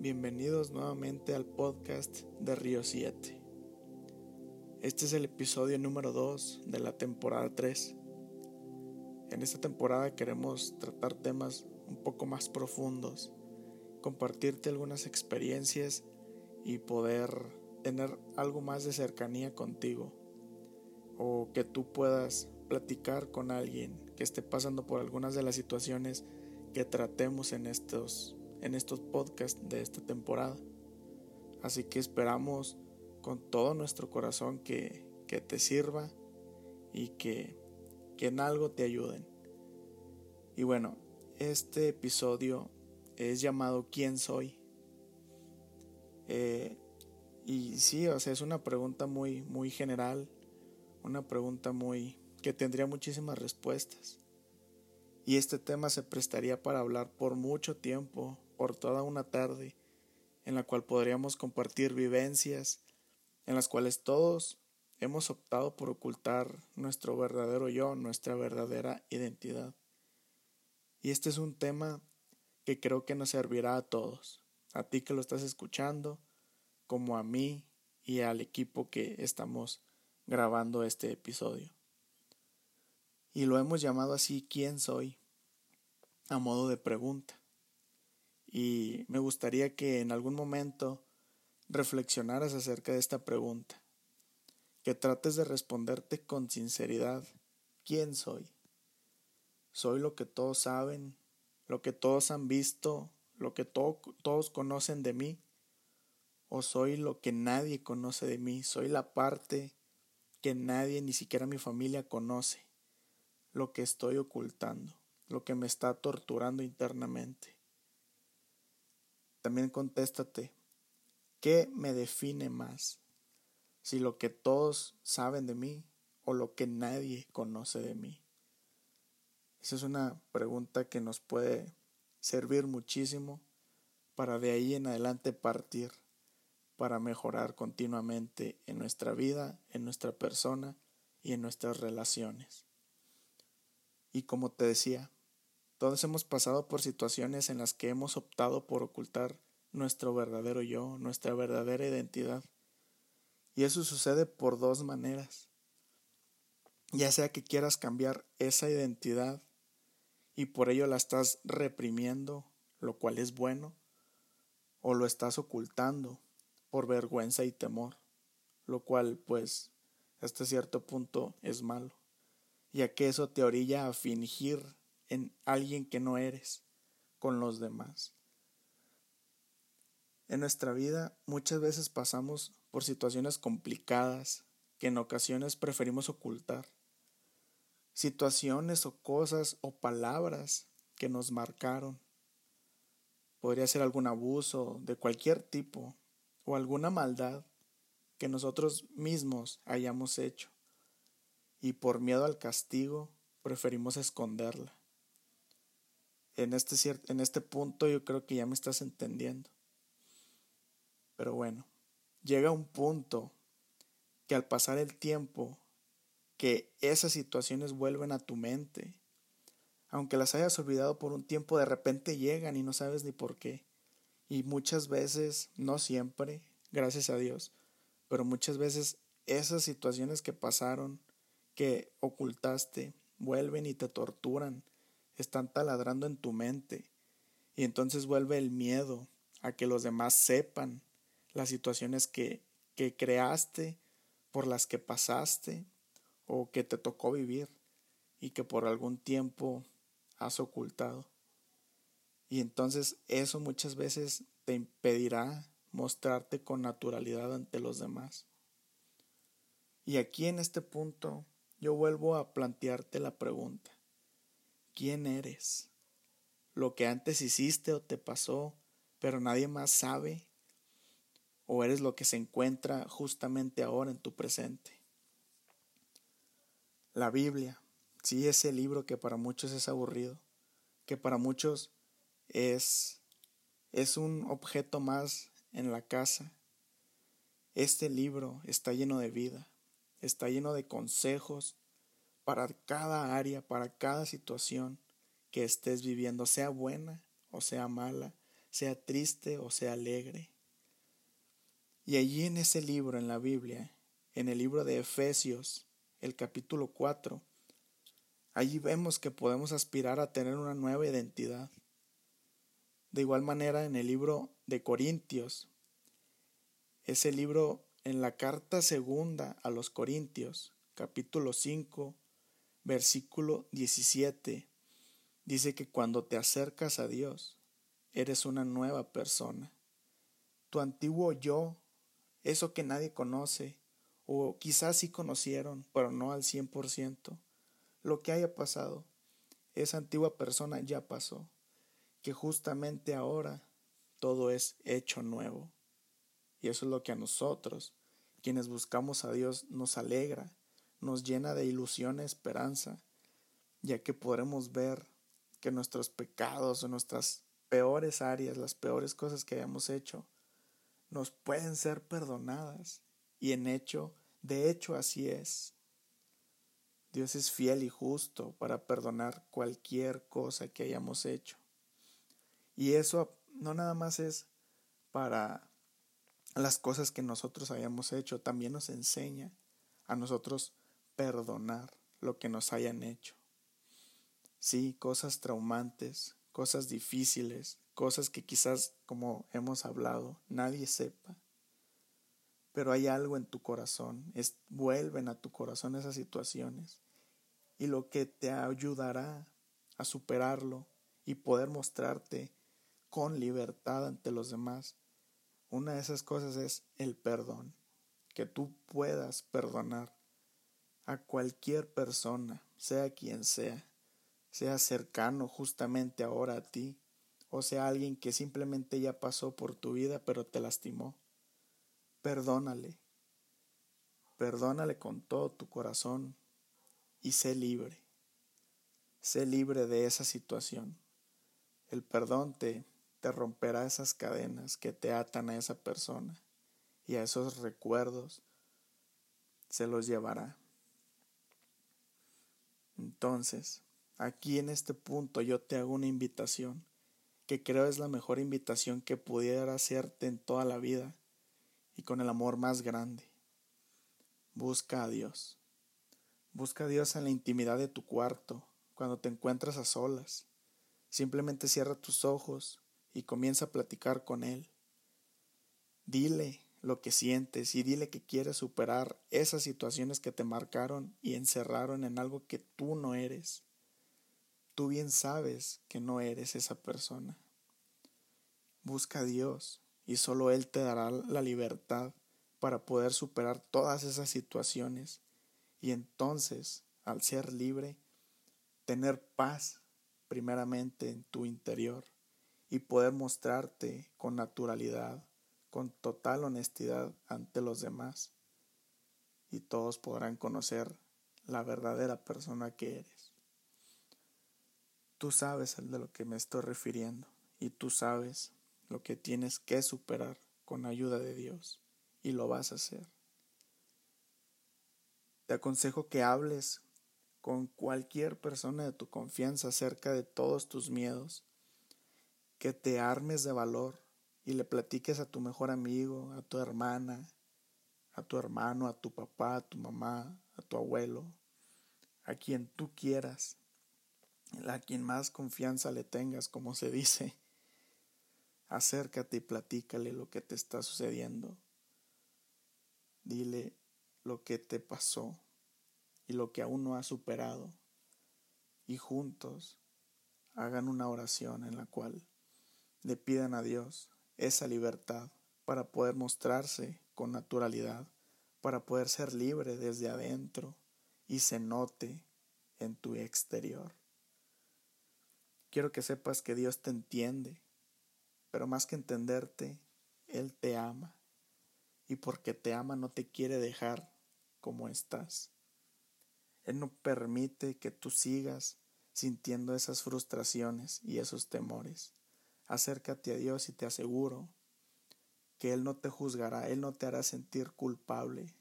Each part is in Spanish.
Bienvenidos nuevamente al podcast de Río 7. Este es el episodio número 2 de la temporada 3. En esta temporada queremos tratar temas un poco más profundos, compartirte algunas experiencias y poder tener algo más de cercanía contigo o que tú puedas platicar con alguien que esté pasando por algunas de las situaciones que tratemos en estos, en estos podcasts de esta temporada. Así que esperamos con todo nuestro corazón que, que te sirva y que, que en algo te ayuden. Y bueno, este episodio es llamado ¿Quién soy? Eh, y sí, o sea, es una pregunta muy, muy general, una pregunta muy que tendría muchísimas respuestas. Y este tema se prestaría para hablar por mucho tiempo, por toda una tarde, en la cual podríamos compartir vivencias, en las cuales todos hemos optado por ocultar nuestro verdadero yo, nuestra verdadera identidad. Y este es un tema que creo que nos servirá a todos, a ti que lo estás escuchando, como a mí y al equipo que estamos grabando este episodio y lo hemos llamado así ¿quién soy? a modo de pregunta. Y me gustaría que en algún momento reflexionaras acerca de esta pregunta, que trates de responderte con sinceridad ¿quién soy? ¿Soy lo que todos saben, lo que todos han visto, lo que todos conocen de mí? ¿O soy lo que nadie conoce de mí? ¿Soy la parte que nadie, ni siquiera mi familia, conoce? lo que estoy ocultando, lo que me está torturando internamente. También contéstate, ¿qué me define más? Si lo que todos saben de mí o lo que nadie conoce de mí. Esa es una pregunta que nos puede servir muchísimo para de ahí en adelante partir, para mejorar continuamente en nuestra vida, en nuestra persona y en nuestras relaciones. Y como te decía, todos hemos pasado por situaciones en las que hemos optado por ocultar nuestro verdadero yo, nuestra verdadera identidad. Y eso sucede por dos maneras. Ya sea que quieras cambiar esa identidad y por ello la estás reprimiendo, lo cual es bueno, o lo estás ocultando por vergüenza y temor, lo cual pues hasta cierto punto es malo ya que eso te orilla a fingir en alguien que no eres con los demás. En nuestra vida muchas veces pasamos por situaciones complicadas que en ocasiones preferimos ocultar. Situaciones o cosas o palabras que nos marcaron. Podría ser algún abuso de cualquier tipo o alguna maldad que nosotros mismos hayamos hecho y por miedo al castigo preferimos esconderla. En este, en este punto yo creo que ya me estás entendiendo. Pero bueno, llega un punto que al pasar el tiempo, que esas situaciones vuelven a tu mente. Aunque las hayas olvidado por un tiempo, de repente llegan y no sabes ni por qué. Y muchas veces, no siempre, gracias a Dios, pero muchas veces esas situaciones que pasaron que ocultaste vuelven y te torturan, están taladrando en tu mente. Y entonces vuelve el miedo a que los demás sepan las situaciones que, que creaste, por las que pasaste o que te tocó vivir y que por algún tiempo has ocultado. Y entonces eso muchas veces te impedirá mostrarte con naturalidad ante los demás. Y aquí en este punto yo vuelvo a plantearte la pregunta, ¿quién eres? ¿Lo que antes hiciste o te pasó, pero nadie más sabe? ¿O eres lo que se encuentra justamente ahora en tu presente? La Biblia, sí, ese libro que para muchos es aburrido, que para muchos es, es un objeto más en la casa. Este libro está lleno de vida está lleno de consejos para cada área, para cada situación que estés viviendo, sea buena o sea mala, sea triste o sea alegre. Y allí en ese libro, en la Biblia, en el libro de Efesios, el capítulo 4, allí vemos que podemos aspirar a tener una nueva identidad. De igual manera, en el libro de Corintios, ese libro en la carta segunda a los Corintios, capítulo 5, versículo 17, dice que cuando te acercas a Dios, eres una nueva persona. Tu antiguo yo, eso que nadie conoce, o quizás sí conocieron, pero no al 100%, lo que haya pasado, esa antigua persona ya pasó, que justamente ahora todo es hecho nuevo. Y eso es lo que a nosotros, quienes buscamos a Dios, nos alegra nos llena de ilusión y esperanza, ya que podremos ver que nuestros pecados o nuestras peores áreas, las peores cosas que hayamos hecho, nos pueden ser perdonadas. Y en hecho, de hecho así es. Dios es fiel y justo para perdonar cualquier cosa que hayamos hecho. Y eso no nada más es para las cosas que nosotros hayamos hecho, también nos enseña a nosotros perdonar lo que nos hayan hecho. Sí, cosas traumantes, cosas difíciles, cosas que quizás, como hemos hablado, nadie sepa. Pero hay algo en tu corazón, vuelven a tu corazón esas situaciones. Y lo que te ayudará a superarlo y poder mostrarte con libertad ante los demás, una de esas cosas es el perdón, que tú puedas perdonar a cualquier persona, sea quien sea, sea cercano justamente ahora a ti, o sea alguien que simplemente ya pasó por tu vida pero te lastimó. Perdónale, perdónale con todo tu corazón y sé libre. Sé libre de esa situación. El perdón te, te romperá esas cadenas que te atan a esa persona y a esos recuerdos se los llevará. Entonces, aquí en este punto yo te hago una invitación, que creo es la mejor invitación que pudiera hacerte en toda la vida y con el amor más grande. Busca a Dios. Busca a Dios en la intimidad de tu cuarto, cuando te encuentras a solas. Simplemente cierra tus ojos y comienza a platicar con Él. Dile lo que sientes y dile que quieres superar esas situaciones que te marcaron y encerraron en algo que tú no eres. Tú bien sabes que no eres esa persona. Busca a Dios y solo Él te dará la libertad para poder superar todas esas situaciones y entonces, al ser libre, tener paz primeramente en tu interior y poder mostrarte con naturalidad con total honestidad ante los demás y todos podrán conocer la verdadera persona que eres. Tú sabes de lo que me estoy refiriendo y tú sabes lo que tienes que superar con ayuda de Dios y lo vas a hacer. Te aconsejo que hables con cualquier persona de tu confianza acerca de todos tus miedos, que te armes de valor y le platiques a tu mejor amigo, a tu hermana, a tu hermano, a tu papá, a tu mamá, a tu abuelo, a quien tú quieras, a quien más confianza le tengas, como se dice. Acércate y platícale lo que te está sucediendo. Dile lo que te pasó y lo que aún no has superado. Y juntos hagan una oración en la cual le pidan a Dios esa libertad para poder mostrarse con naturalidad, para poder ser libre desde adentro y se note en tu exterior. Quiero que sepas que Dios te entiende, pero más que entenderte, Él te ama y porque te ama no te quiere dejar como estás. Él no permite que tú sigas sintiendo esas frustraciones y esos temores. Acércate a Dios y te aseguro que Él no te juzgará, Él no te hará sentir culpable,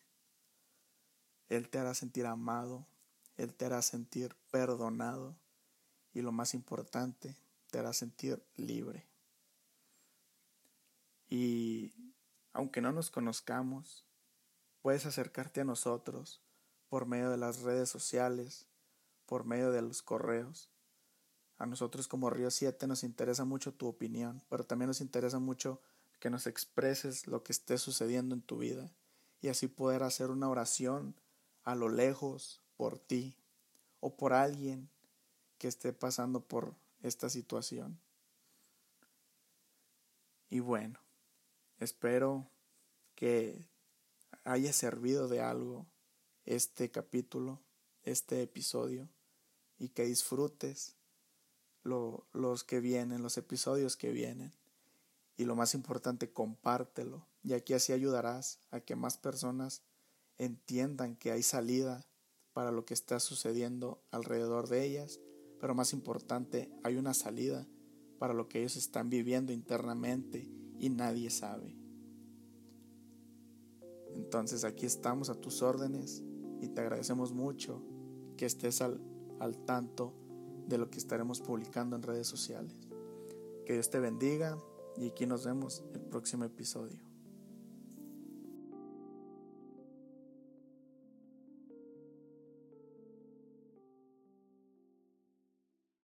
Él te hará sentir amado, Él te hará sentir perdonado y lo más importante, te hará sentir libre. Y aunque no nos conozcamos, puedes acercarte a nosotros por medio de las redes sociales, por medio de los correos. A nosotros como Río 7 nos interesa mucho tu opinión, pero también nos interesa mucho que nos expreses lo que esté sucediendo en tu vida y así poder hacer una oración a lo lejos por ti o por alguien que esté pasando por esta situación. Y bueno, espero que haya servido de algo este capítulo, este episodio, y que disfrutes los que vienen, los episodios que vienen. Y lo más importante, compártelo, y aquí así ayudarás a que más personas entiendan que hay salida para lo que está sucediendo alrededor de ellas, pero más importante, hay una salida para lo que ellos están viviendo internamente y nadie sabe. Entonces aquí estamos a tus órdenes y te agradecemos mucho que estés al, al tanto de lo que estaremos publicando en redes sociales. Que Dios te bendiga y aquí nos vemos el próximo episodio.